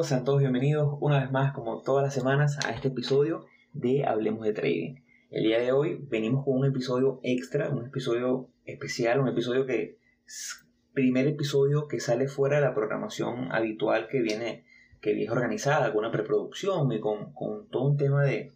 Hola, ¿qué tal amigos? Sean todos bienvenidos una vez más, como todas las semanas, a este episodio de Hablemos de Trading. El día de hoy venimos con un episodio extra, un episodio especial, un episodio que es primer episodio que sale fuera de la programación habitual que viene, que viene organizada, con una preproducción y con, todo un tema de,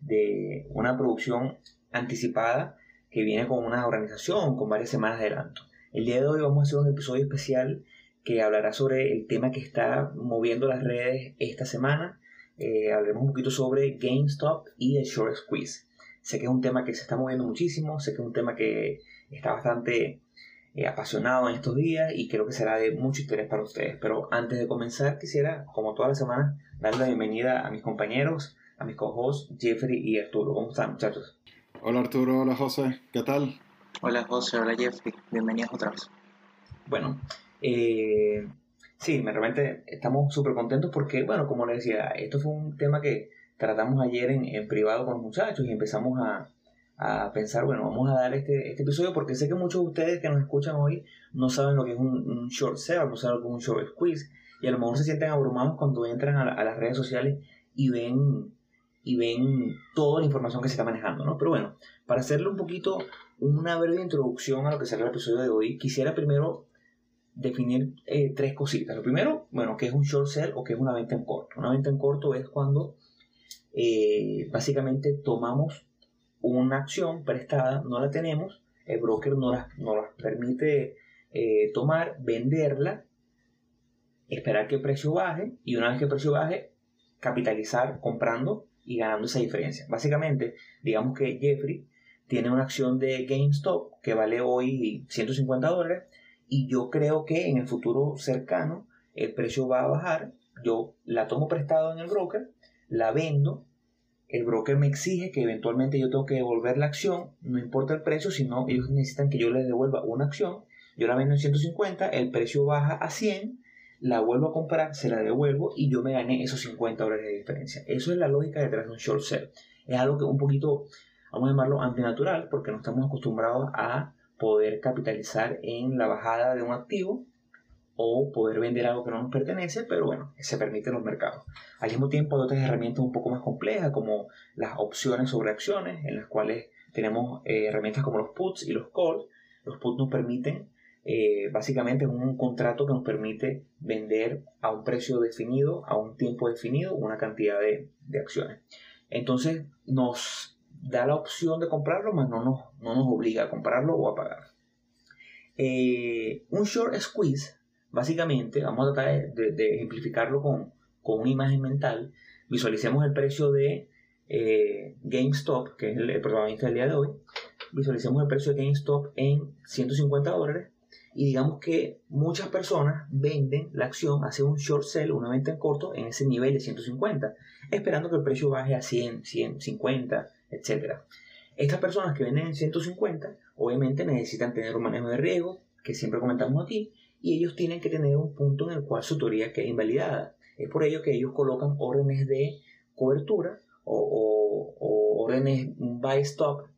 de una producción anticipada que viene con una organización, con varias semanas de adelanto. El día de hoy vamos a hacer un episodio especial que hablará sobre el tema que está moviendo las redes esta semana. Eh, hablaremos un poquito sobre GameStop y el short squeeze. Sé que es un tema que se está moviendo muchísimo, sé que es un tema que está bastante eh, apasionado en estos días y creo que será de mucho interés para ustedes. Pero antes de comenzar, quisiera, como toda la semana, darle la bienvenida a mis compañeros, a mis co-hosts Jeffrey y Arturo. ¿Cómo están, muchachos? Hola Arturo, hola José, ¿qué tal? Hola José, hola Jeffrey, bienvenidos otra vez. Bueno, eh, sí, realmente estamos súper contentos porque, bueno, como les decía, esto fue un tema que tratamos ayer en, privado con los muchachos y empezamos a, pensar, bueno, vamos a dar este, este, episodio porque sé que muchos de ustedes que nos escuchan hoy no saben lo que es un, short sale, no saben lo que es un short squeeze y a lo mejor se sienten abrumados cuando entran a, las redes sociales y ven y ven toda la información que se está manejando, ¿no? Pero bueno, para hacerle un poquito una breve introducción a lo que será el episodio de hoy, quisiera primero definir eh, tres cositas. Lo primero, bueno, que es un short sell o que es una venta en corto. Una venta en corto es cuando eh, básicamente tomamos una acción prestada, no la tenemos, el broker no la, permite eh, tomar, venderla, esperar que el precio baje y una vez que el precio baje, capitalizar comprando y ganando esa diferencia. Básicamente, digamos que Jeffrey tiene una acción de GameStop que vale hoy 150 dólares y yo creo que en el futuro cercano el precio va a bajar. Yo la tomo prestado en el broker, la vendo, el broker me exige que eventualmente yo tengo que devolver la acción, no importa el precio, sino ellos necesitan que yo les devuelva una acción, yo la vendo en 150, el precio baja a 100, la vuelvo a comprar, se la devuelvo y yo me gané esos 50 dólares de diferencia. Eso es la lógica detrás de un short sell. Es algo que un poquito, vamos a llamarlo antinatural, porque no estamos acostumbrados a poder capitalizar en la bajada de un activo o poder vender algo que no nos pertenece, pero bueno, se permite en los mercados. Al mismo tiempo hay otras herramientas un poco más complejas como las opciones sobre acciones, en las cuales tenemos eh, herramientas como los puts y los calls. Los puts nos permiten, eh, básicamente un contrato que nos permite vender a un precio definido, a un tiempo definido, una cantidad de, de acciones. Entonces nos da la opción de comprarlo, mas no nos, no nos obliga a comprarlo o a pagar. Eh, un short squeeze, básicamente, vamos a tratar de, ejemplificarlo con, con, una imagen mental. Visualicemos el precio de eh, GameStop, que es el, protagonista del día de hoy. Visualicemos el precio de GameStop en 150 dólares y digamos que muchas personas venden la acción, hacen un short sell, una venta en corto en ese nivel de 150, esperando que el precio baje a 100, 150, etc. Estas personas que venden en 150 obviamente necesitan tener un manejo de riesgo, que siempre comentamos aquí, y ellos tienen que tener un punto en el cual su teoría quede invalidada. Es por ello que ellos colocan órdenes de cobertura o, órdenes buy stop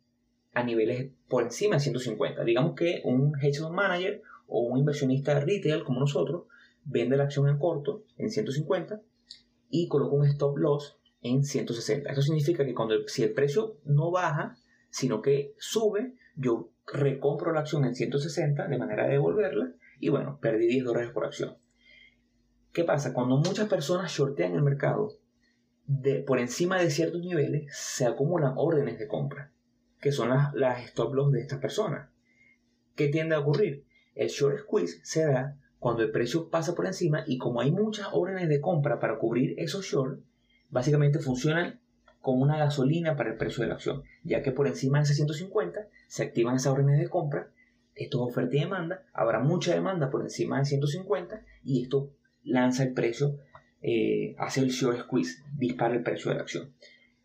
a niveles por encima de 150. Digamos que un hedge fund manager o un inversionista retail como nosotros vende la acción en corto en 150 y coloca un stop loss en 160. Eso significa que cuando si el precio no baja, sino que sube, yo recompro la acción en 160 de manera de devolverla y bueno, perdí 10 dólares por acción. ¿Qué pasa? Cuando muchas personas shortean el mercado, de, por encima de ciertos niveles se acumulan órdenes de compra, que son las, las stop loss de estas personas. ¿Qué tiende a ocurrir? El short squeeze se da cuando el precio pasa por encima y como hay muchas órdenes de compra para cubrir esos shorts, básicamente funcionan como una gasolina para el precio de la acción, ya que por encima de ese 150 se activan esas órdenes de compra, esto es oferta y demanda, habrá mucha demanda por encima de 150 y esto lanza el precio eh, hace el short squeeze, dispara el precio de la acción.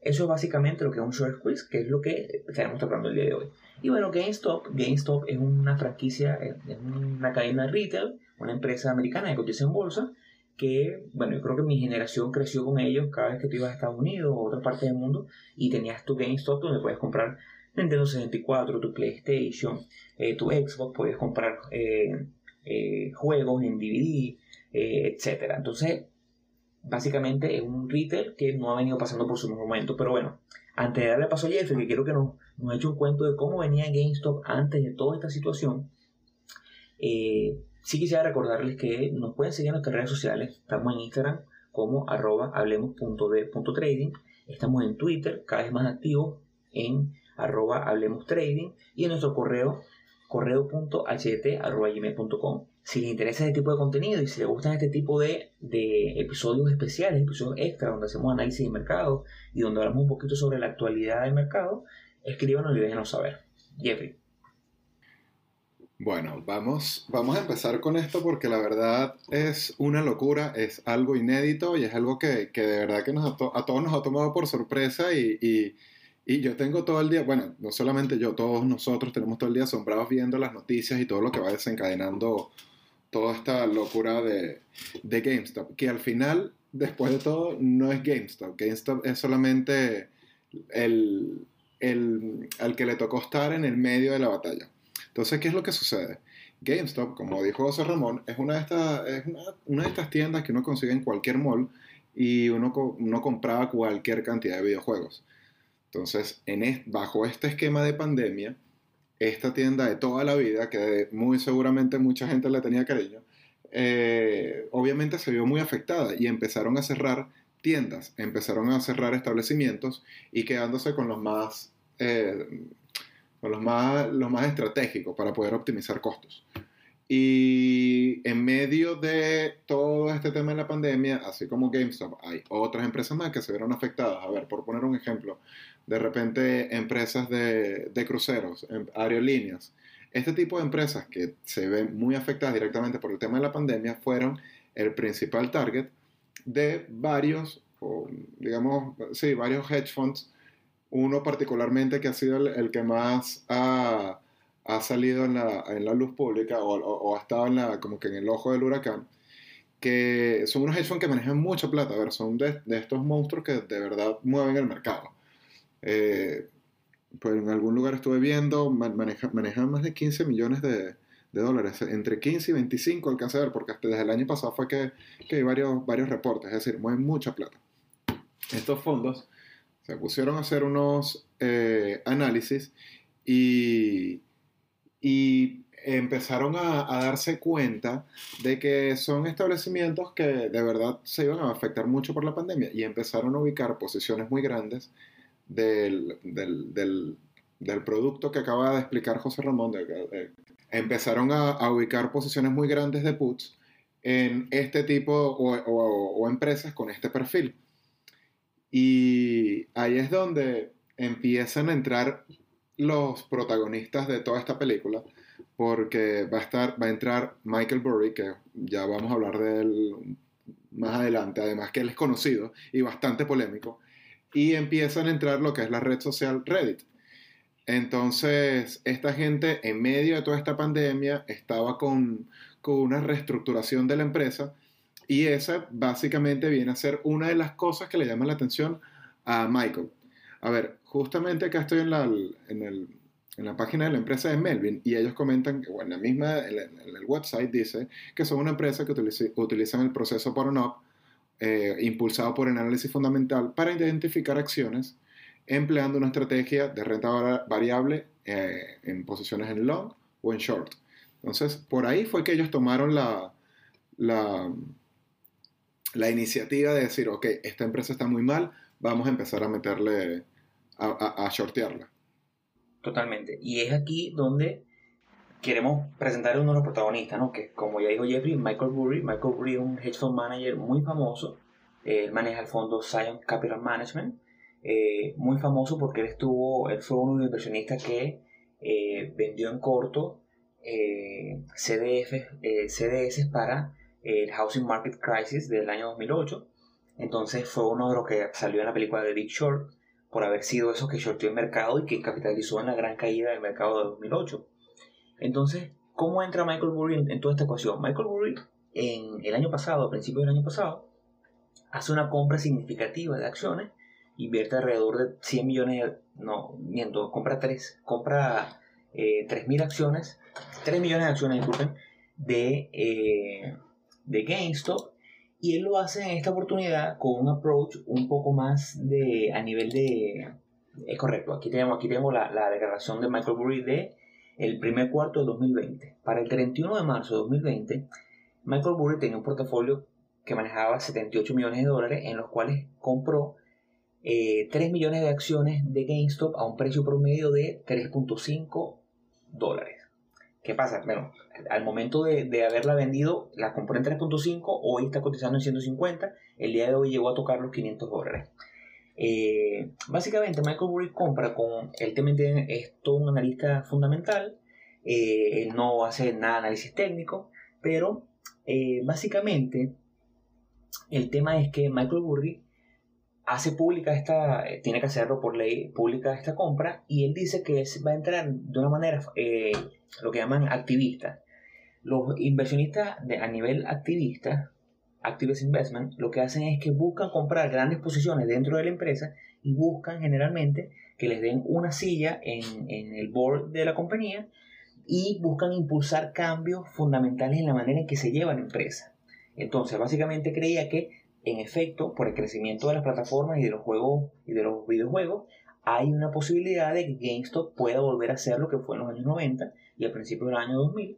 Eso es básicamente lo que es un short squeeze, que es lo que estaremos tratando el día de hoy. Y bueno, GameStop, GameStop es una franquicia, es una cadena retail, una empresa americana que cotiza en bolsa, que, bueno, yo creo que mi generación creció con ellos cada vez que tú ibas a Estados Unidos o a otra parte del mundo y tenías tu GameStop donde puedes comprar Nintendo 64, tu PlayStation, eh, tu Xbox, puedes comprar eh, eh, juegos en DVD, etc. Entonces, básicamente es un retail que no ha venido pasando por su mejor momento. Pero bueno, antes de darle paso a Jeffrey, que quiero que nos, nos eche un cuento de cómo venía GameStop antes de toda esta situación, sí quisiera recordarles que nos pueden seguir en nuestras redes sociales. Estamos en Instagram como arroba hablemos.de.trading. Estamos en Twitter, cada vez más activos en arroba hablemos trading y en nuestro correo correo.ht.gmail.com. Si les interesa este tipo de contenido y si les gustan este tipo de, de, episodios especiales, episodios extra, donde hacemos análisis de mercado y donde hablamos un poquito sobre la actualidad del mercado, escríbanos y déjenos saber. Jeffrey. Bueno, vamos, vamos a empezar con esto porque la verdad es una locura, es algo inédito y es algo que, que de verdad que nos a, todos nos ha tomado por sorpresa y, y y yo tengo todo el día, bueno, no solamente yo, todos nosotros tenemos todo el día asombrados viendo las noticias y todo lo que va desencadenando toda esta locura de, de GameStop, que al final, después de todo, no es GameStop. GameStop es solamente el, el, al que le tocó estar en el medio de la batalla. Entonces, ¿qué es lo que sucede? GameStop, como dijo José Ramón, es una de estas, es una, de estas tiendas que uno consigue en cualquier mall y uno, uno compraba cualquier cantidad de videojuegos. Entonces, en bajo este esquema de pandemia, esta tienda de toda la vida, que muy seguramente mucha gente le tenía cariño, eh, obviamente se vio muy afectada y empezaron a cerrar tiendas, empezaron a cerrar establecimientos y quedándose con los más, eh, con los más, los más estratégicos para poder optimizar costos. Y en medio de todo este tema de la pandemia, así como GameStop, hay otras empresas más que se vieron afectadas. A ver, por poner un ejemplo, de repente empresas de, de cruceros, em, aerolíneas. Este tipo de empresas que se ven muy afectadas directamente por el tema de la pandemia fueron el principal target de varios, digamos, sí, varios hedge funds. Uno particularmente que ha sido el, que más ha, ha salido en la, en la, luz pública o, o, ha estado en la, como que en el ojo del huracán, que son unos hedge funds que manejan mucha plata, a son de, de estos monstruos que de verdad mueven el mercado. Eh, pues en algún lugar estuve viendo, manejan más de 15 millones de, dólares, entre 15 y 25 alcancé a ver, porque hasta desde el año pasado fue que, que, hay varios, varios reportes, es decir, mueven mucha plata. Estos fondos se pusieron a hacer unos eh, análisis y, y empezaron a, darse cuenta de que son establecimientos que de verdad se iban a afectar mucho por la pandemia y empezaron a ubicar posiciones muy grandes del, del, del, producto que acaba de explicar José Ramón, de, empezaron a, ubicar posiciones muy grandes de puts en este tipo o, o, empresas con este perfil. Y ahí es donde empiezan a entrar los protagonistas de toda esta película, porque va a, estar, va a entrar Michael Burry, que ya vamos a hablar de él más adelante, además que él es conocido y bastante polémico y empiezan a entrar lo que es la red social Reddit. Entonces, esta gente en medio de toda esta pandemia estaba con, con una reestructuración de la empresa y esa básicamente viene a ser una de las cosas que le llaman la atención a Michael. A ver, justamente acá estoy en la, en, el, en la página de la empresa de Melvin y ellos comentan que, bueno, la misma, en, el website dice que son una empresa que utiliza, utilizan el proceso bottom-up eh, impulsado por el análisis fundamental para identificar acciones empleando una estrategia de renta variable eh, en posiciones en long o en short. Entonces, por ahí fue que ellos tomaron la, la, la iniciativa de decir, ok, esta empresa está muy mal, vamos a empezar a meterle, a, a, a shortearla. Totalmente. Y es aquí donde queremos presentar a uno de los protagonistas, ¿no? Que como ya dijo Jeffrey, Michael Burry. Michael Burry es un hedge fund manager muy famoso. él maneja el fondo Zion Capital Management. Eh, muy famoso porque él estuvo, él fue uno de los inversionistas que eh, vendió en corto eh, CDF, CDS para el Housing Market Crisis del año 2008. Entonces fue uno de los que salió en la película de Big Short por haber sido eso que shorteó el mercado y que capitalizó en la gran caída del mercado de 2008. Entonces, ¿cómo entra Michael Burry en, toda esta ecuación? Michael Burry, en el año pasado, a principios del año pasado, hace una compra significativa de acciones, invierte alrededor de 100 millones, no, miento, compra 3, compra eh, 3.000 acciones, 3 millones de acciones, disculpen, de, eh, de GameStop, Y él lo hace en esta oportunidad con un approach un poco más de a nivel de... Es correcto, aquí tenemos, aquí tenemos la, la declaración de Michael Burry de el primer cuarto de 2020. Para el 31 de marzo de 2020, Michael Burry tenía un portafolio que manejaba 78 millones de dólares, en los cuales compró 3 eh, millones de acciones de GameStop a un precio promedio de 3.5 dólares. ¿Qué pasa? Bueno, al momento de, haberla vendido, la compró en 3.5, hoy está cotizando en 150, el día de hoy llegó a tocar los 500 dólares. Eh, básicamente, Michael Burry compra con, él también es todo un analista fundamental, eh, él no hace nada de análisis técnico, pero básicamente el tema es que Michael Burry hace pública esta, eh, tiene que hacerlo por ley pública esta compra y él dice que va a entrar de una manera, eh, lo que llaman activista. Los inversionistas de, a nivel activista, Activist Investment, lo que hacen es que buscan comprar grandes posiciones dentro de la empresa y buscan generalmente que les den una silla en, en el board de la compañía y buscan impulsar cambios fundamentales en la manera en que se lleva la empresa. Entonces, básicamente creía que en efecto, por el crecimiento de las plataformas y de los juegos y de los videojuegos, hay una posibilidad de que GameStop pueda volver a ser lo que fue en los años 90 y al principio del año 2000,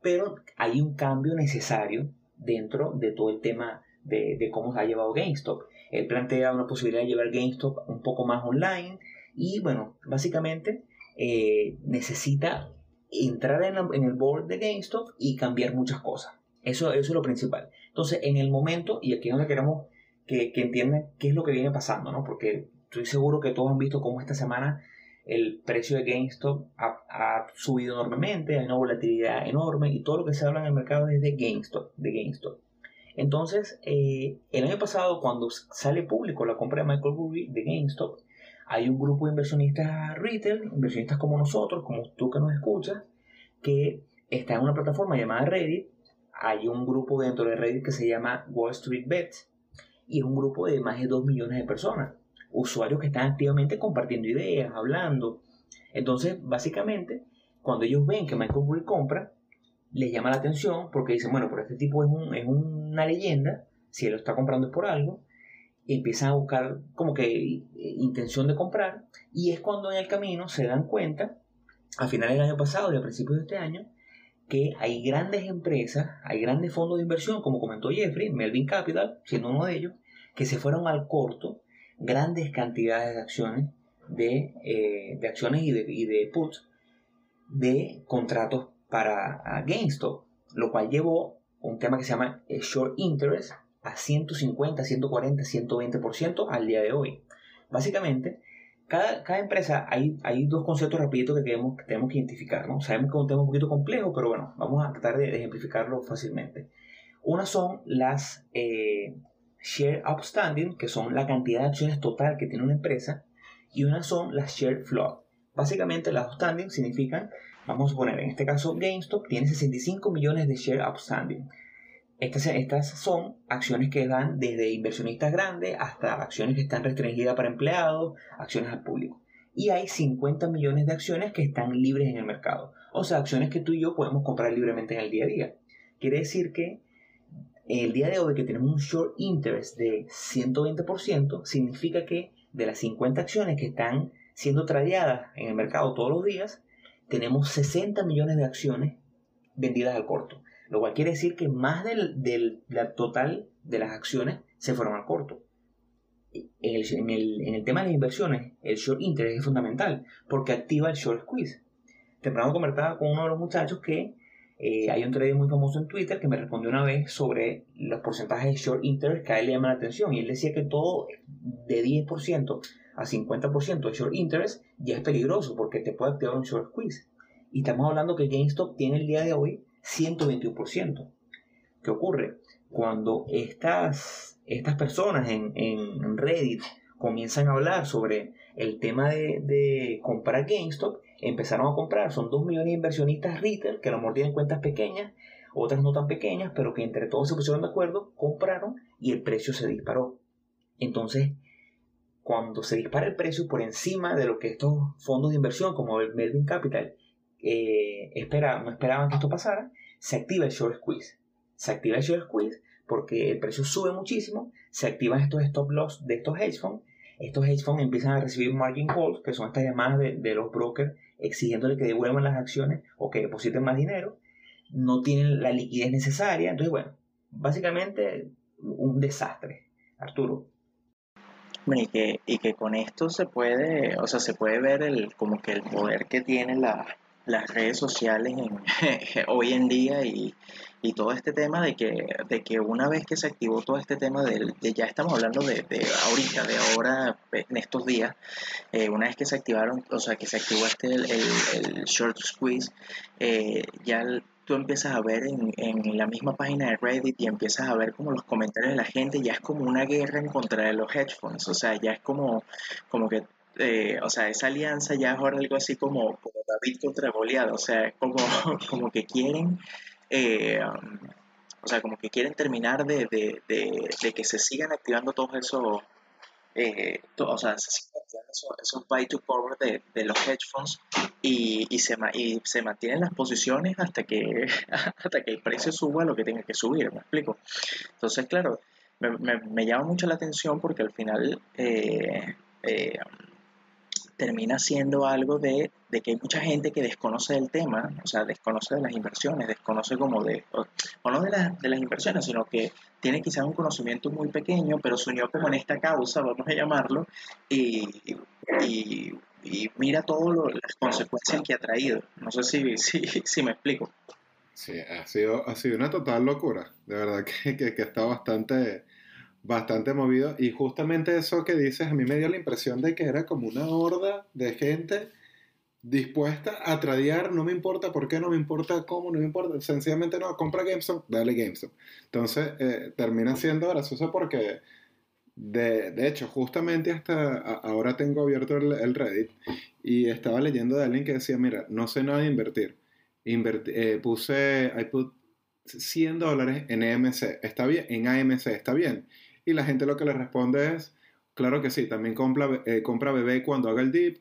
pero hay un cambio necesario dentro de todo el tema de, cómo se ha llevado GameStop. Él plantea una posibilidad de llevar GameStop un poco más online y bueno, básicamente eh, necesita entrar en, en, el board de GameStop y cambiar muchas cosas. Eso, eso es lo principal. Entonces, en el momento, y aquí es donde queremos que, que entiendan qué es lo que viene pasando, ¿no? Porque estoy seguro que todos han visto cómo esta semana el precio de GameStop ha, subido enormemente, hay una volatilidad enorme y todo lo que se habla en el mercado es de GameStop. De GameStop. Entonces, eh, el año pasado, cuando sale público la compra de Michael Burry de GameStop, hay un grupo de inversionistas retail, inversionistas como nosotros, como tú que nos escuchas, que está en una plataforma llamada Reddit hay un grupo dentro de Reddit que se llama Wall Street Bets y es un grupo de más de 2 millones de personas, usuarios que están activamente compartiendo ideas, hablando. Entonces, básicamente, cuando ellos ven que Michael Burry compra, les llama la atención porque dicen, bueno, pero este tipo es, un, una leyenda, si él lo está comprando es por algo, y empiezan a buscar como que eh, intención de comprar, y es cuando en el camino se dan cuenta, a finales del año pasado y a principios de este año, que hay grandes empresas, hay grandes fondos de inversión, como comentó Jeffrey, Melvin Capital, siendo uno de ellos, que se fueron al corto grandes cantidades de acciones, de, eh, acciones y de, y de puts, de contratos para GameStop, lo cual llevó un tema que se llama eh, short interest a 150, 140, 120% al día de hoy. Básicamente, cada, cada empresa, hay, hay dos conceptos rapiditos que tenemos, que tenemos que identificar, ¿no? Sabemos que es un tema un poquito complejo, pero bueno, vamos a tratar de, ejemplificarlo fácilmente. Una son las eh, share outstanding, que son la cantidad de acciones total que tiene una empresa, y una son las share float. Básicamente las outstanding significan, vamos a poner en este caso GameStop tiene 65 millones de share outstanding. Estas, son acciones que dan desde inversionistas grandes hasta acciones que están restringidas para empleados, acciones al público. Y hay 50 millones de acciones que están libres en el mercado. O sea, acciones que tú y yo podemos comprar libremente en el día a día. Quiere decir que el día de hoy que tenemos un short interest de 120%, significa que de las 50 acciones que están siendo tradeadas en el mercado todos los días, tenemos 60 millones de acciones vendidas al corto lo cual quiere decir que más del, total de las acciones se fueron al corto. En el, tema de las inversiones, el short interest es fundamental porque activa el short squeeze. Temprano conversaba con uno de los muchachos que eh, hay un trader muy famoso en Twitter que me respondió una vez sobre los porcentajes de short interest que a él le llama la atención y él decía que todo de 10% a 50% de short interest ya es peligroso porque te puede activar un short squeeze. Y estamos hablando que GameStop tiene el día de hoy 121%. ¿Qué ocurre? Cuando estas, estas personas en, en Reddit comienzan a hablar sobre el tema de, de, comprar GameStop, empezaron a comprar. Son 2 millones de inversionistas retail que a lo mejor tienen cuentas pequeñas, otras no tan pequeñas, pero que entre todos se pusieron de acuerdo, compraron y el precio se disparó. Entonces, cuando se dispara el precio por encima de lo que estos fondos de inversión como el Melvin Capital eh, espera, no esperaban que esto pasara, se activa el short squeeze. Se activa el short squeeze porque el precio sube muchísimo, se activan estos stop loss de estos hedge funds, estos hedge funds empiezan a recibir margin calls, que son estas llamadas de, de los brokers exigiéndole que devuelvan las acciones o que depositen más dinero, no tienen la liquidez necesaria, entonces bueno, básicamente un desastre, Arturo. y que, y que con esto se puede, o sea, se puede ver el, como que el poder que tiene la, las redes sociales hoy en día y, y, todo este tema de que, de que una vez que se activó todo este tema de, ya estamos hablando de, de, ahorita, de ahora, en estos días, eh, una vez que se activaron, o sea, que se activó este, el, el, short squeeze, eh, ya tú empiezas a ver en, en, la misma página de Reddit y empiezas a ver como los comentarios de la gente, ya es como una guerra en contra de los hedge o sea, ya es como, como que eh, o sea, esa alianza ya es ahora algo así como, David contra Goliat, o sea, como, como que quieren, eh, o sea, como que quieren terminar de, de, de, que se sigan activando todos esos, eh, o sea, se sigan activando esos, buy to cover de, los hedge funds y, y, se, y se mantienen las posiciones hasta que, hasta que el precio suba lo que tenga que subir, ¿me explico? Entonces, claro, me, me, me llama mucho la atención porque al final... Eh, termina siendo algo de, de, que hay mucha gente que desconoce el tema, o sea, desconoce de las inversiones, desconoce como de, o, no de, de, las inversiones, sino que tiene quizás un conocimiento muy pequeño, pero se unió como en esta causa, vamos a llamarlo, y, y, y mira todas las consecuencias que ha traído. No sé si, si, si me explico. Sí, ha sido, ha sido una total locura, de verdad que, que, que está bastante bastante movido. Y justamente eso que dices, a mí me dio la impresión de que era como una horda de gente dispuesta a tradear, no me importa por qué, no me importa cómo, no me importa, sencillamente no, compra GameStop, dale GameStop. Entonces eh, termina siendo gracioso porque, de, de, hecho, justamente hasta ahora tengo abierto el, Reddit y estaba leyendo de alguien que decía, mira, no sé nada de invertir. eh, puse, I put 100 dólares en EMC, está bien, en AMC, está bien y la gente lo que le responde es, claro que sí, también compra, eh, compra bebé cuando haga el dip,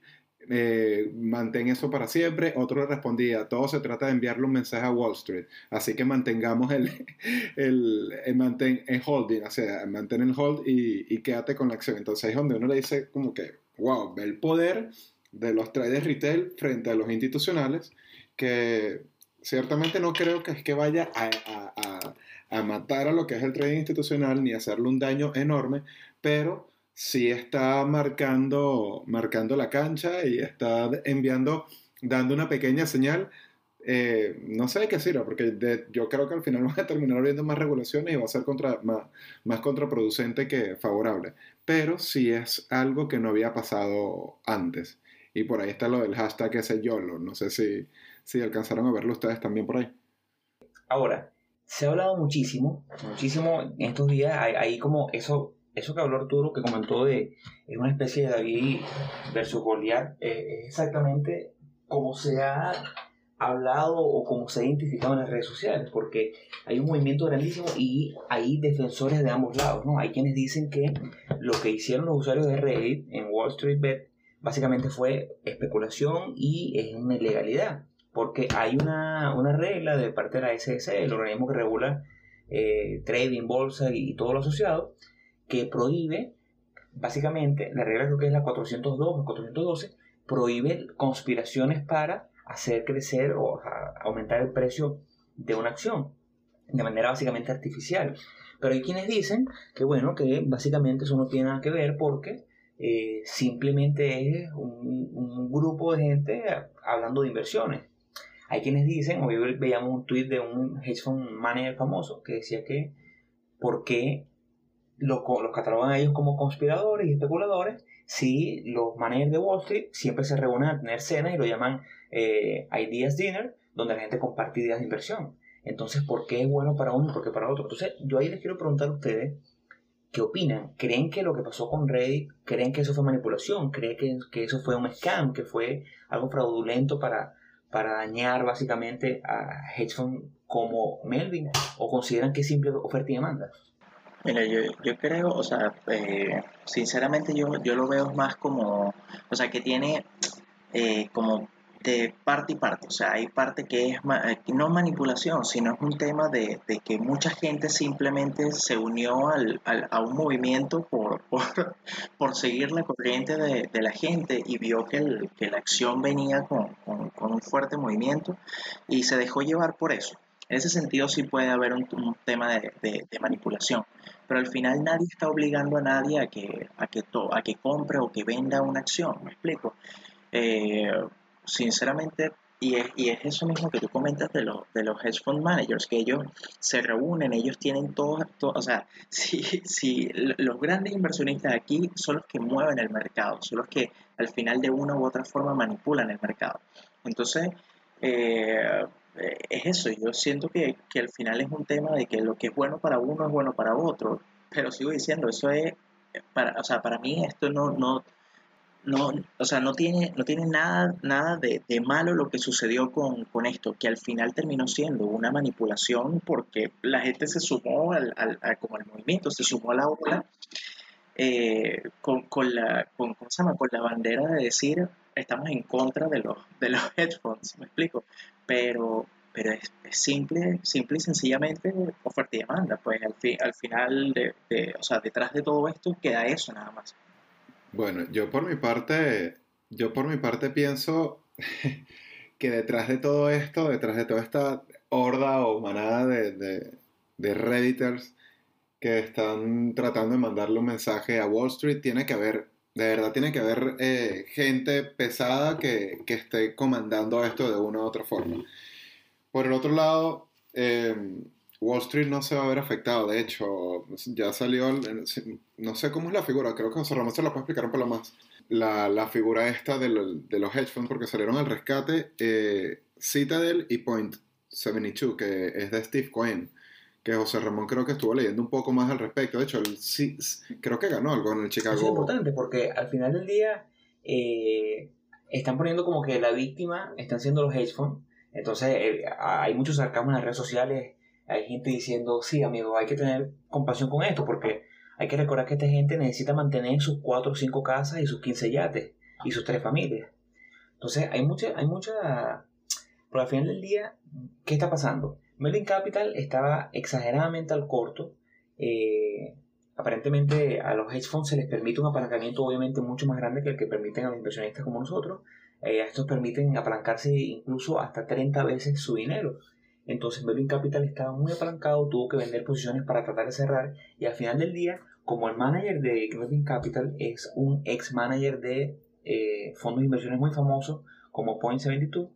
eh, mantén eso para siempre. Otro le respondía, todo se trata de enviarle un mensaje a Wall Street, así que mantengamos el, el, el mantén en holding, o sea, mantén el hold y, y, quédate con la acción. Entonces es donde uno le dice como que, wow, ve el poder de los traders retail frente a los institucionales, que ciertamente no creo que es que vaya a, a, a a matar a lo que es el trading institucional ni hacerle un daño enorme, pero sí está marcando, marcando la cancha y está enviando, dando una pequeña señal. Eh, no sé de qué sirva, porque yo creo que al final van a terminar habiendo más regulaciones y va a ser contra, más, más contraproducente que favorable. Pero sí es algo que no había pasado antes. Y por ahí está lo del hashtag ese YOLO. No sé si, si alcanzaron a verlo ustedes también por ahí. Ahora, se ha hablado muchísimo, muchísimo en estos días, hay, como eso, eso que habló Arturo, que comentó de es una especie de David versus Goliat, eh, es exactamente como se ha hablado o como se ha identificado en las redes sociales, porque hay un movimiento grandísimo y hay defensores de ambos lados, ¿no? Hay quienes dicen que lo que hicieron los usuarios de Reddit en Wall Street Bet básicamente fue especulación y es una ilegalidad porque hay una, una, regla de parte de la SEC, el organismo que regula eh, trading, bolsa y, todo lo asociado, que prohíbe, básicamente, la regla creo que es la 402 o 412, prohíbe conspiraciones para hacer crecer o aumentar el precio de una acción de manera básicamente artificial. Pero hay quienes dicen que bueno, que básicamente eso no tiene nada que ver porque eh, simplemente es un, un, grupo de gente hablando de inversiones. Hay quienes dicen, hoy veíamos un tweet de un hedge fund manager famoso que decía que por qué los, los catalogan a ellos como conspiradores y especuladores si los managers de Wall Street siempre se reúnen a tener cenas y lo llaman eh, Ideas Dinner, donde la gente comparte ideas de inversión. Entonces, ¿por qué es bueno para uno y por qué para otro? Entonces, yo ahí les quiero preguntar a ustedes, ¿qué opinan? ¿Creen que lo que pasó con Reddit, creen que eso fue manipulación? ¿Creen que, que eso fue un scam, que fue algo fraudulento para, para dañar básicamente a hedge fund como Melvin o consideran que es simple oferta y demanda? Mira, yo, yo creo, o sea, eh, sinceramente yo, yo lo veo más como, o sea, que tiene eh, como parte y parte. O sea, hay parte que es eh, no manipulación, sino es un tema de, que mucha gente simplemente se unió a un movimiento por, seguir la corriente de, la gente y vio que, la acción venía con, un fuerte movimiento y se dejó llevar por eso. En ese sentido sí puede haber un, tema de, manipulación, pero al final nadie está obligando a nadie a que compre o que venda una acción, ¿me explico? Eh, sinceramente, y es, y es, eso mismo que tú comentas de, los de los hedge fund managers, que ellos se reúnen, ellos tienen todo, o sea, si, si los grandes inversionistas aquí son los que mueven el mercado, son los que al final de una u otra forma manipulan el mercado. Entonces, eh, es eso, yo siento que, que al final es un tema de que lo que es bueno para uno es bueno para otro, pero sigo diciendo, eso es, para, o sea, para mí esto no, no, no, o sea, no tiene, no tiene nada, nada de, malo lo que sucedió con, esto, que al final terminó siendo una manipulación porque la gente se sumó al, al, como al movimiento, se sumó a la ola eh, con, con, la, con, con la bandera de decir estamos en contra de los, de los funds, me explico, pero, pero es, simple, simple y sencillamente oferta y demanda, pues al, al final, de, de, o sea, detrás de todo esto queda eso nada más. Bueno, yo por mi parte, yo por mi parte pienso que detrás de todo esto, detrás de toda esta horda o manada de, redditors que están tratando de mandarle un mensaje a Wall Street, tiene que haber, de verdad tiene que haber eh, gente pesada que, que, esté comandando esto de una u otra forma. Por el otro lado, eh, Wall Street no se va a ver afectado. De hecho, ya salió, no sé cómo es la figura, creo que José Ramón se la puede explicar un poco más. La, la figura esta de, los hedge funds, porque salieron al rescate eh, Citadel y Point 72, que es de Steve Cohen, que José Ramón creo que estuvo leyendo un poco más al respecto. De hecho, él sí, creo que ganó algo en el Chicago. es importante porque al final del día eh, están poniendo como que la víctima están siendo los hedge funds. Entonces, eh, hay muchos sarcasmo en las redes sociales hay gente diciendo, sí, amigo, hay que tener compasión con esto porque hay que recordar que esta gente necesita mantener sus cuatro o cinco casas y sus 15 yates y sus tres familias. Entonces, hay mucha, hay mucha, pero al final del día, ¿qué está pasando? Melvin Capital estaba exageradamente al corto. Eh, aparentemente a los hedge funds se les permite un apalancamiento obviamente mucho más grande que el que permiten a los inversionistas como nosotros. Eh, estos permiten apalancarse incluso hasta 30 veces su dinero. Entonces Melvin Capital estaba muy apalancado, tuvo que vender posiciones para tratar de cerrar y al final del día, como el manager de Melvin Capital es un ex manager de eh, fondos de inversiones muy famosos como Point72,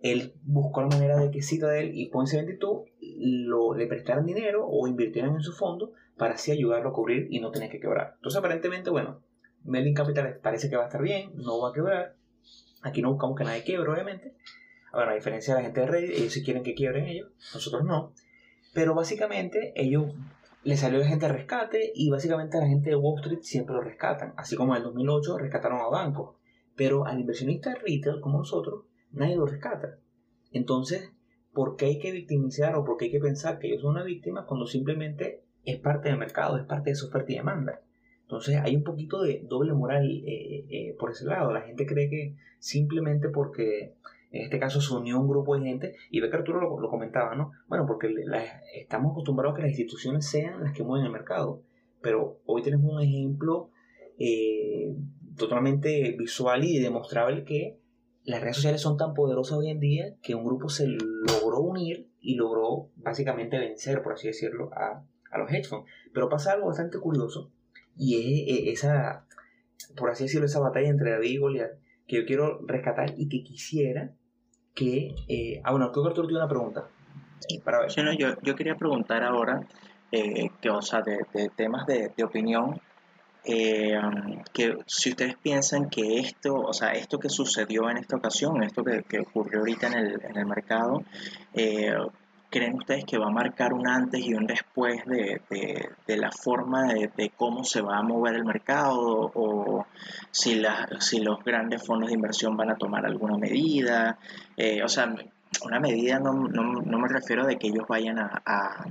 él buscó la manera de que Citadel y Point72 lo, le prestaran dinero o invirtieran en su fondo para así ayudarlo a cubrir y no tener que quebrar. Entonces aparentemente, bueno, Melvin Capital parece que va a estar bien, no va a quebrar. Aquí no buscamos que nadie quiebre, obviamente. Bueno, a diferencia de la gente de Reddit, ellos sí quieren que quiebren ellos, nosotros no. Pero básicamente ellos les salió de gente de rescate y básicamente la gente de Wall Street siempre lo rescatan. Así como en el 2008 rescataron a bancos. Pero al inversionista de retail como nosotros, nadie lo rescata. Entonces, ¿por qué hay que victimizar o por qué hay que pensar que ellos son una víctima cuando simplemente es parte del mercado, es parte de su oferta y demanda? Entonces hay un poquito de doble moral eh, eh, por ese lado. La gente cree que simplemente porque en este caso se unió un grupo de gente y ve que Arturo lo, comentaba, ¿no? Bueno, porque estamos acostumbrados a que las instituciones sean las que mueven el mercado, pero hoy tenemos un ejemplo eh, totalmente visual y demostrable que las redes sociales son tan poderosas hoy en día que un grupo se logró unir y logró básicamente vencer, por así decirlo, a, a los hedge funds. Pero pasa algo bastante curioso y es eh, esa, por así decirlo, esa batalla entre David y Goliat que yo quiero rescatar y que quisiera que... Eh, ah, bueno, creo que Arturo tiene una pregunta. Para ver. yo, yo quería preguntar ahora, eh, que, o sea, de, temas de, opinión, eh, que si ustedes piensan que esto, o sea, esto que sucedió en esta ocasión, esto que, que ocurrió ahorita en el, en el mercado, eh, ¿Creen ustedes que va a marcar un antes y un después de, la forma de, cómo se va a mover el mercado o si, la, si los grandes fondos de inversión van a tomar alguna medida? Eh, o sea, una medida no, me refiero de que ellos vayan a,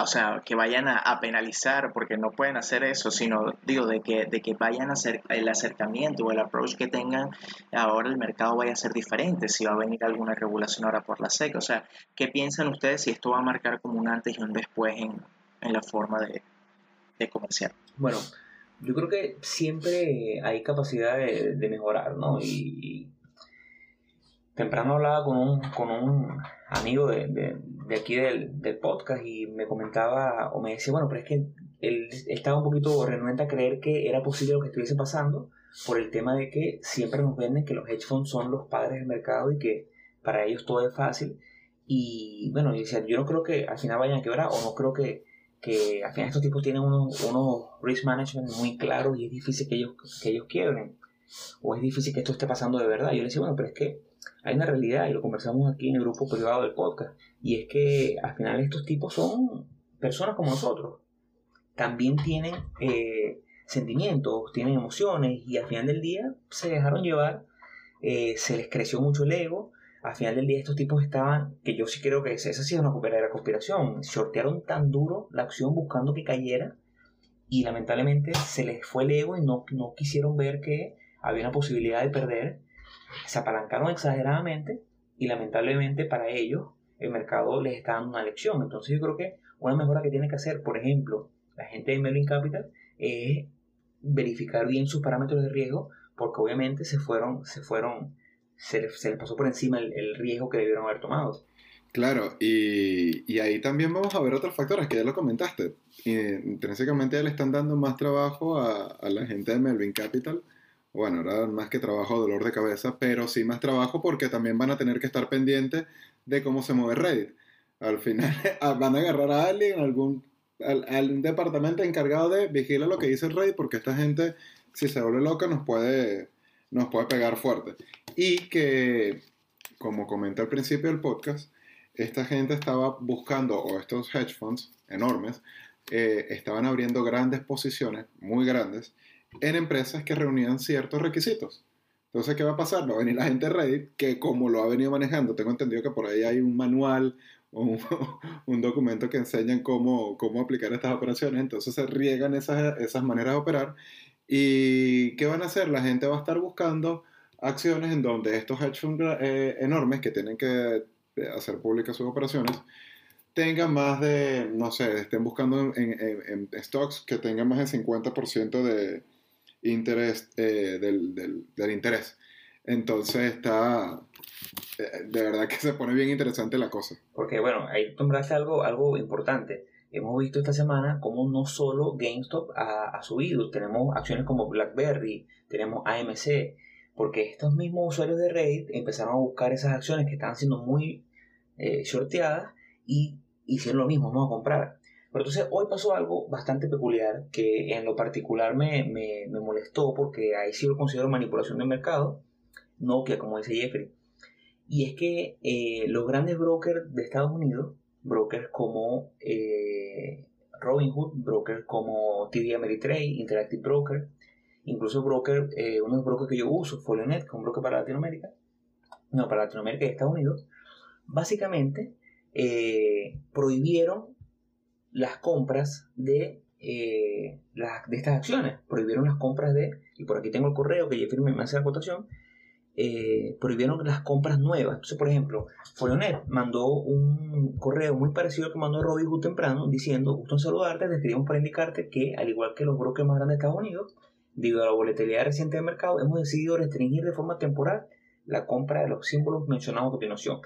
o sea, que vayan a, penalizar, porque no pueden hacer eso, sino digo, de que, de que vayan a hacer el acercamiento o el approach que tengan, ahora el mercado vaya a ser diferente, si va a venir alguna regulación ahora por la SEC. O sea, ¿qué piensan ustedes si esto va a marcar como un antes y un después en, en la forma de, de comerciar? Bueno, yo creo que siempre hay capacidad de, de mejorar, ¿no? Y, temprano hablaba con un, con un amigo de, de, aquí del, del, podcast y me comentaba o me decía, bueno, pero es que él estaba un poquito renuente a creer que era posible lo que estuviese pasando por el tema de que siempre nos venden que los hedge funds son los padres del mercado y que para ellos todo es fácil. Y bueno, y yo no creo que al final vayan a quebrar o no creo que, que al final estos tipos tienen unos, unos risk management muy claros y es difícil que ellos, que ellos quiebren o es difícil que esto esté pasando de verdad. Yo le decía, bueno, pero es que hay una realidad y lo conversamos aquí en el grupo privado del podcast y es que al final estos tipos son personas como nosotros. También tienen eh, sentimientos, tienen emociones y al final del día se dejaron llevar, eh, se les creció mucho el ego. Al final del día estos tipos estaban, que yo sí creo que esa sí es una verdadera conspiración, sortearon tan duro la acción buscando que cayera y lamentablemente se les fue el ego y no, no quisieron ver que había una posibilidad de perder se apalancaron exageradamente y lamentablemente para ellos el mercado les está dando una lección. Entonces yo creo que una mejora que tiene que hacer, por ejemplo, la gente de Merlin Capital es verificar bien sus parámetros de riesgo porque obviamente se fueron, se fueron, se, les, pasó por encima el, riesgo que debieron haber tomado. Claro, y, y, ahí también vamos a ver otros factores que ya lo comentaste. intrínsecamente le están dando más trabajo a, a la gente de Melvin Capital bueno, ahora más que trabajo, dolor de cabeza, pero sí más trabajo porque también van a tener que estar pendientes de cómo se mueve Reddit. Al final ah, van a agarrar a alguien, algún algún departamento encargado de vigilar lo que dice Reddit porque esta gente, si se vuelve loca, nos puede, nos puede pegar fuerte. Y que, como comenté al principio del podcast, esta gente estaba buscando, o estos hedge funds enormes, eh, estaban abriendo grandes posiciones, muy grandes, en empresas que reunían ciertos requisitos. Entonces, ¿qué va a pasar? Va a venir la gente de Reddit, que como lo ha venido manejando, tengo entendido que por ahí hay un manual o un, documento que enseñan cómo, cómo, aplicar estas operaciones. Entonces se riegan esas, esas maneras de operar. ¿Y qué van a hacer? La gente va a estar buscando acciones en donde estos hedge funds eh, enormes que tienen que eh, hacer públicas sus operaciones tengan más de, no sé, estén buscando en, en, en stocks que tengan más del 50% de, interés, eh, del, del, del, interés. Entonces está, eh, de verdad que se pone bien interesante la cosa. Porque bueno, ahí nombraste algo, algo importante. Hemos visto esta semana como no solo GameStop ha, subido, tenemos acciones como BlackBerry, tenemos AMC, porque estos mismos usuarios de Reddit empezaron a buscar esas acciones que estaban siendo muy eh, shorteadas y hicieron lo mismo, ¿no? A comprar. Pero entonces hoy pasó algo bastante peculiar que en lo particular me, me, molestó porque ahí sí lo considero manipulación del mercado, Nokia, como dice Jeffrey. Y es que eh, los grandes brokers de Estados Unidos, brokers como eh, Robinhood, brokers como TD Ameritrade, Interactive Broker, incluso broker, eh, uno de los brokers que yo uso, Folionet, que es un broker para Latinoamérica, no, para Latinoamérica y Estados Unidos, básicamente eh, prohibieron las compras de, eh, las, de estas acciones. Prohibieron las compras de, y por aquí tengo el correo que Jeffrey me hace la cotación, eh, prohibieron las compras nuevas. Entonces, por ejemplo, Folionet mandó un correo muy parecido al que mandó Robinhood temprano, diciendo, gusto en saludarte, te escribimos para indicarte que, al igual que los brokers más grandes de Estados Unidos, debido a la volatilidad reciente del mercado, hemos decidido restringir de forma temporal la compra de los símbolos mencionados a continuación.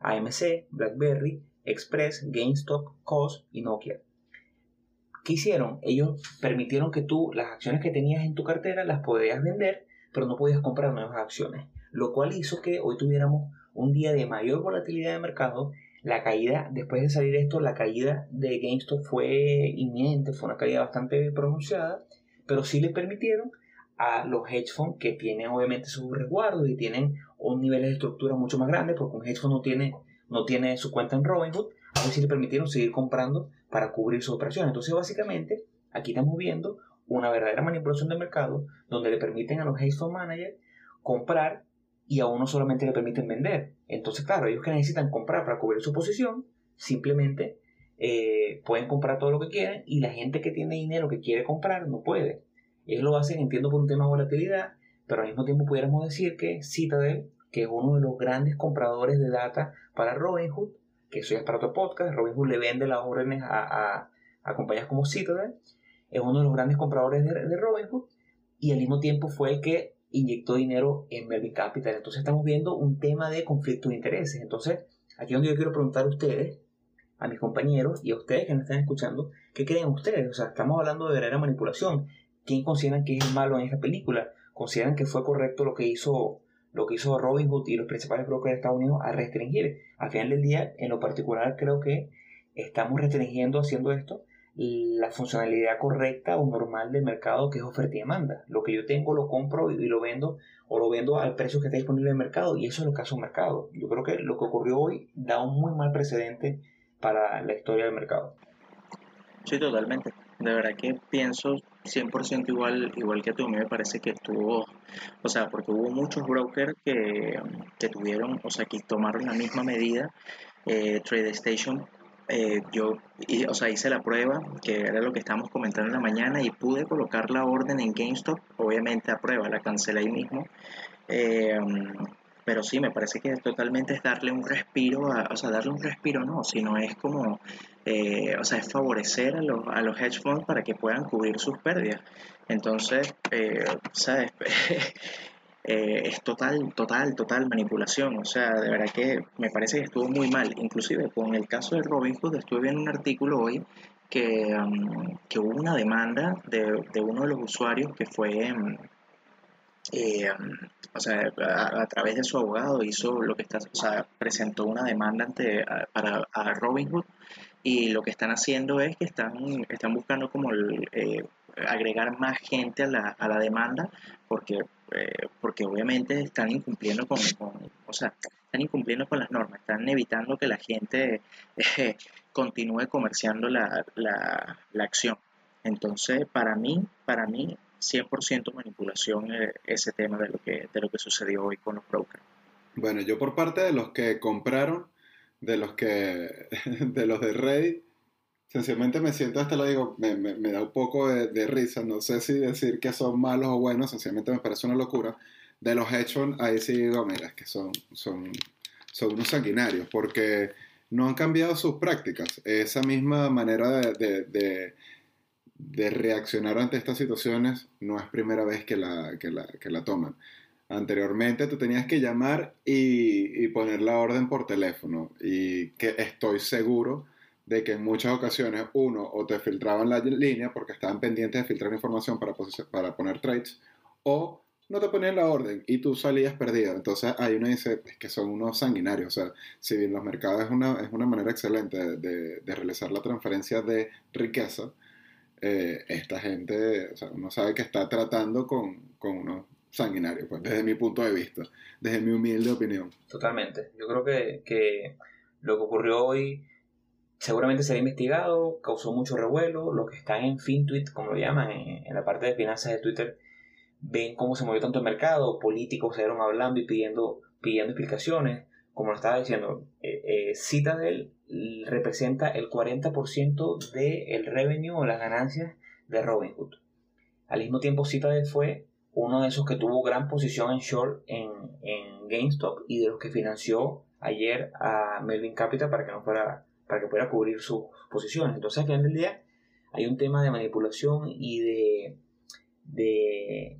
AMC, BlackBerry, Express, GameStop, COS y Nokia. ¿Qué hicieron? Ellos permitieron que tú las acciones que tenías en tu cartera las podías vender, pero no podías comprar nuevas acciones, lo cual hizo que hoy tuviéramos un día de mayor volatilidad de mercado. La caída, después de salir esto, la caída de GameStop fue inminente, fue una caída bastante pronunciada, pero sí le permitieron a los hedge funds que tienen obviamente sus resguardos y tienen un nivel de estructura mucho más grande, porque un hedge fund no tiene no tiene su cuenta en Robinhood, a ver si le permitieron seguir comprando para cubrir su operación. Entonces, básicamente, aquí estamos viendo una verdadera manipulación de mercado donde le permiten a los hedge fund managers comprar y a uno solamente le permiten vender. Entonces, claro, ellos que necesitan comprar para cubrir su posición, simplemente eh, pueden comprar todo lo que quieran y la gente que tiene dinero que quiere comprar no puede. Ellos lo hacen, entiendo, por un tema de volatilidad, pero al mismo tiempo pudiéramos decir que Citadel, que es uno de los grandes compradores de data para Robinhood, que eso ya es para otro podcast, Robinhood le vende las órdenes a, a, compañías como Citadel, es uno de los grandes compradores de, de Robinhood y al mismo tiempo fue el que inyectó dinero en Melvin Capital. Entonces estamos viendo un tema de conflicto de intereses. Entonces, aquí es donde yo quiero preguntar a ustedes, a mis compañeros y a ustedes que me están escuchando, ¿qué creen ustedes? O sea, estamos hablando de verdadera manipulación. ¿Quién consideran que es malo en esta película? ¿Consideran que fue correcto lo que hizo lo que hizo Robin Hood y los principales brokers de Estados Unidos a restringir? Al final del día, en lo particular, creo que estamos restringiendo haciendo esto la funcionalidad correcta o normal del mercado que es oferta y demanda. Lo que yo tengo lo compro y lo vendo o lo vendo al precio que está disponible en el mercado y eso es lo que hace un mercado. Yo creo que lo que ocurrió hoy da un muy mal precedente para la historia del mercado. Sí, totalmente. De verdad que pienso 100% igual, igual que tú. A me parece que estuvo, o sea, porque hubo muchos brokers que, que tuvieron, o sea, que tomaron la misma medida. Eh, TradeStation eh, yo o sea, hice la prueba, que era lo que estábamos comentando en la mañana, y pude colocar la orden en GameStop, obviamente a prueba, la cancelé ahí mismo. Eh, pero sí, me parece que totalmente es darle un respiro, o sea, darle un respiro no, sino es como, eh, o sea, es favorecer a los, a los hedge funds para que puedan cubrir sus pérdidas. Entonces, ¿sabes? Eh, es total, total, total manipulación. O sea, de verdad que me parece que estuvo muy mal. Inclusive con el caso de Robinhood estuve viendo un artículo hoy que, um, que hubo una demanda de, de, uno de los usuarios que fue, um, eh, um, o sea, a, través de su abogado hizo lo que está, o sea, presentó una demanda ante, para a Robinhood y lo que están haciendo es que están, están buscando como eh, agregar más gente a la, a la demanda porque eh, porque obviamente están incumpliendo con, o sea, están incumpliendo con las normas, están evitando que la gente eh, continúe comerciando la, la, la, acción. Entonces, para mí, para mí, 100% manipulación eh, ese tema de lo, que, de lo que sucedió hoy con los brokers. Bueno, yo por parte de los que compraron, de los que, de los de Reddit, Sencillamente me siento, hasta lo digo, me, me, da un poco de, risa. No sé si decir que son malos o buenos, sencillamente me parece una locura. De los hechos, ahí sí digo, mira, es que son, son, son unos sanguinarios, porque no han cambiado sus prácticas. Esa misma manera de, de, de, reaccionar ante estas situaciones no es primera vez que la, que la, que la toman. Anteriormente tú tenías que llamar y, y poner la orden por teléfono y que estoy seguro de que en muchas ocasiones, uno, o te filtraban la línea porque estaban pendientes de filtrar información para, para poner trades, o no te ponían la orden y tú salías perdido. Entonces ahí uno dice que son unos sanguinarios. O sea, si bien los mercados es una, es una manera excelente de, de, realizar la transferencia de riqueza, eh, esta gente, o sea, uno sabe que está tratando con, con unos sanguinarios, pues desde mi punto de vista, desde mi humilde opinión. Totalmente. Yo creo que, que lo que ocurrió hoy seguramente será investigado, causó mucho revuelo. Los que están en FinTweet, como lo llaman, en, la parte de finanzas de Twitter, ven cómo se movió tanto el mercado, políticos se dieron hablando y pidiendo, pidiendo explicaciones. Como lo estaba diciendo, eh, eh, Citadel representa el 40% del revenue o las ganancias de Robinhood. Al mismo tiempo, Citadel fue uno de esos que tuvo gran posición en short en, en GameStop y de los que financió ayer a Melvin Capital para que no fuera para que pueda cubrir sus posiciones. Entonces, al final del día, hay un tema de manipulación y de, de,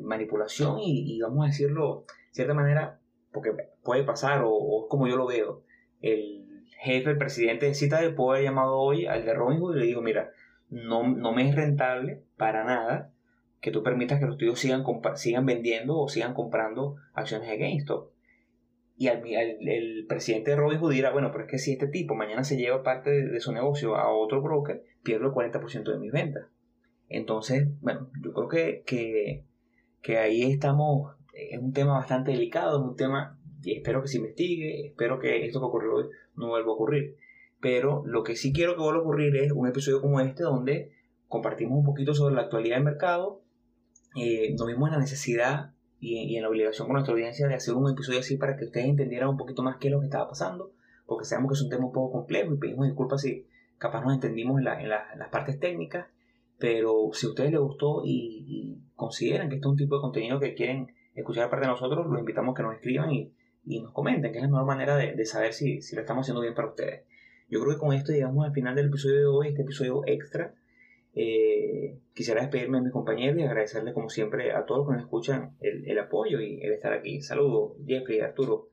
manipulación y, vamos a decirlo de cierta manera, porque puede pasar o, como yo lo veo, el jefe, el presidente de Citadel puede haber llamado hoy al de Robinhood y le digo, mira, no, no me es rentable para nada que tú permitas que los tuyos sigan, sigan vendiendo o sigan comprando acciones de GameStop. Y al, el presidente de Robinhood dirá, bueno, pero es que si este tipo mañana se lleva parte de, su negocio a otro broker, pierdo el 40% de mis ventas. Entonces, bueno, yo creo que, que, que, ahí estamos, es un tema bastante delicado, es un tema, y espero que se investigue, espero que esto que ocurrió hoy no vuelva a ocurrir. Pero lo que sí quiero que vuelva a ocurrir es un episodio como este donde compartimos un poquito sobre la actualidad del mercado, eh, nos vimos en la necesidad y, en la obligación con nuestra audiencia de hacer un episodio así para que ustedes entendieran un poquito más qué es lo que estaba pasando, porque sabemos que es un tema un poco complejo y pedimos disculpas si capaz nos entendimos en, las partes técnicas, pero si a ustedes les gustó y, consideran que este es un tipo de contenido que quieren escuchar aparte de nosotros, los invitamos a que nos escriban y, nos comenten, que es la mejor manera de, de saber si, si, lo estamos haciendo bien para ustedes. Yo creo que con esto llegamos al final del episodio de hoy, este episodio extra. Eh, quisiera despedirme de mis compañeros y agradecerles como siempre a todos los que nos escuchan el, el apoyo y el estar aquí. Saludos, Jeffrey, Arturo.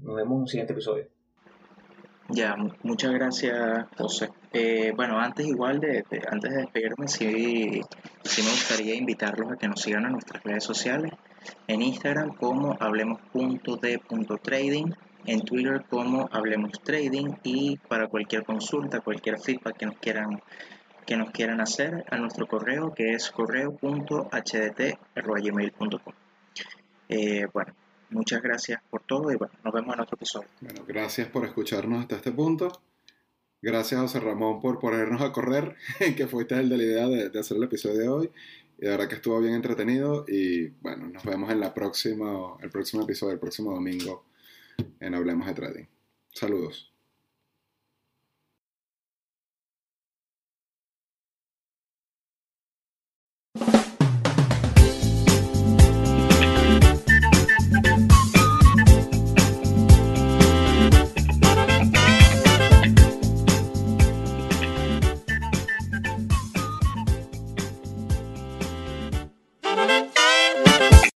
Nos vemos en un siguiente episodio. Ya, muchas gracias, José. Eh, bueno, antes igual de, antes de despedirme, sí, sí, me gustaría invitarlos a que nos sigan en nuestras redes sociales, en Instagram como hablemos.de.trading, en Twitter como Hablemos Trading y para cualquier consulta, cualquier feedback que nos quieran que nos quieran hacer a nuestro correo que es correo.hdt.gmail.com. Eh, bueno, Muchas gracias por todo y bueno, nos vemos en otro episodio. Bueno, gracias por escucharnos hasta este punto. Gracias José Ramón por ponernos a correr, que fuiste el de la idea de, hacer el episodio de hoy. Y de verdad que estuvo bien entretenido. Y bueno, nos vemos en la próxima, el próximo episodio, el próximo domingo en Hablemos de Trading. Saludos.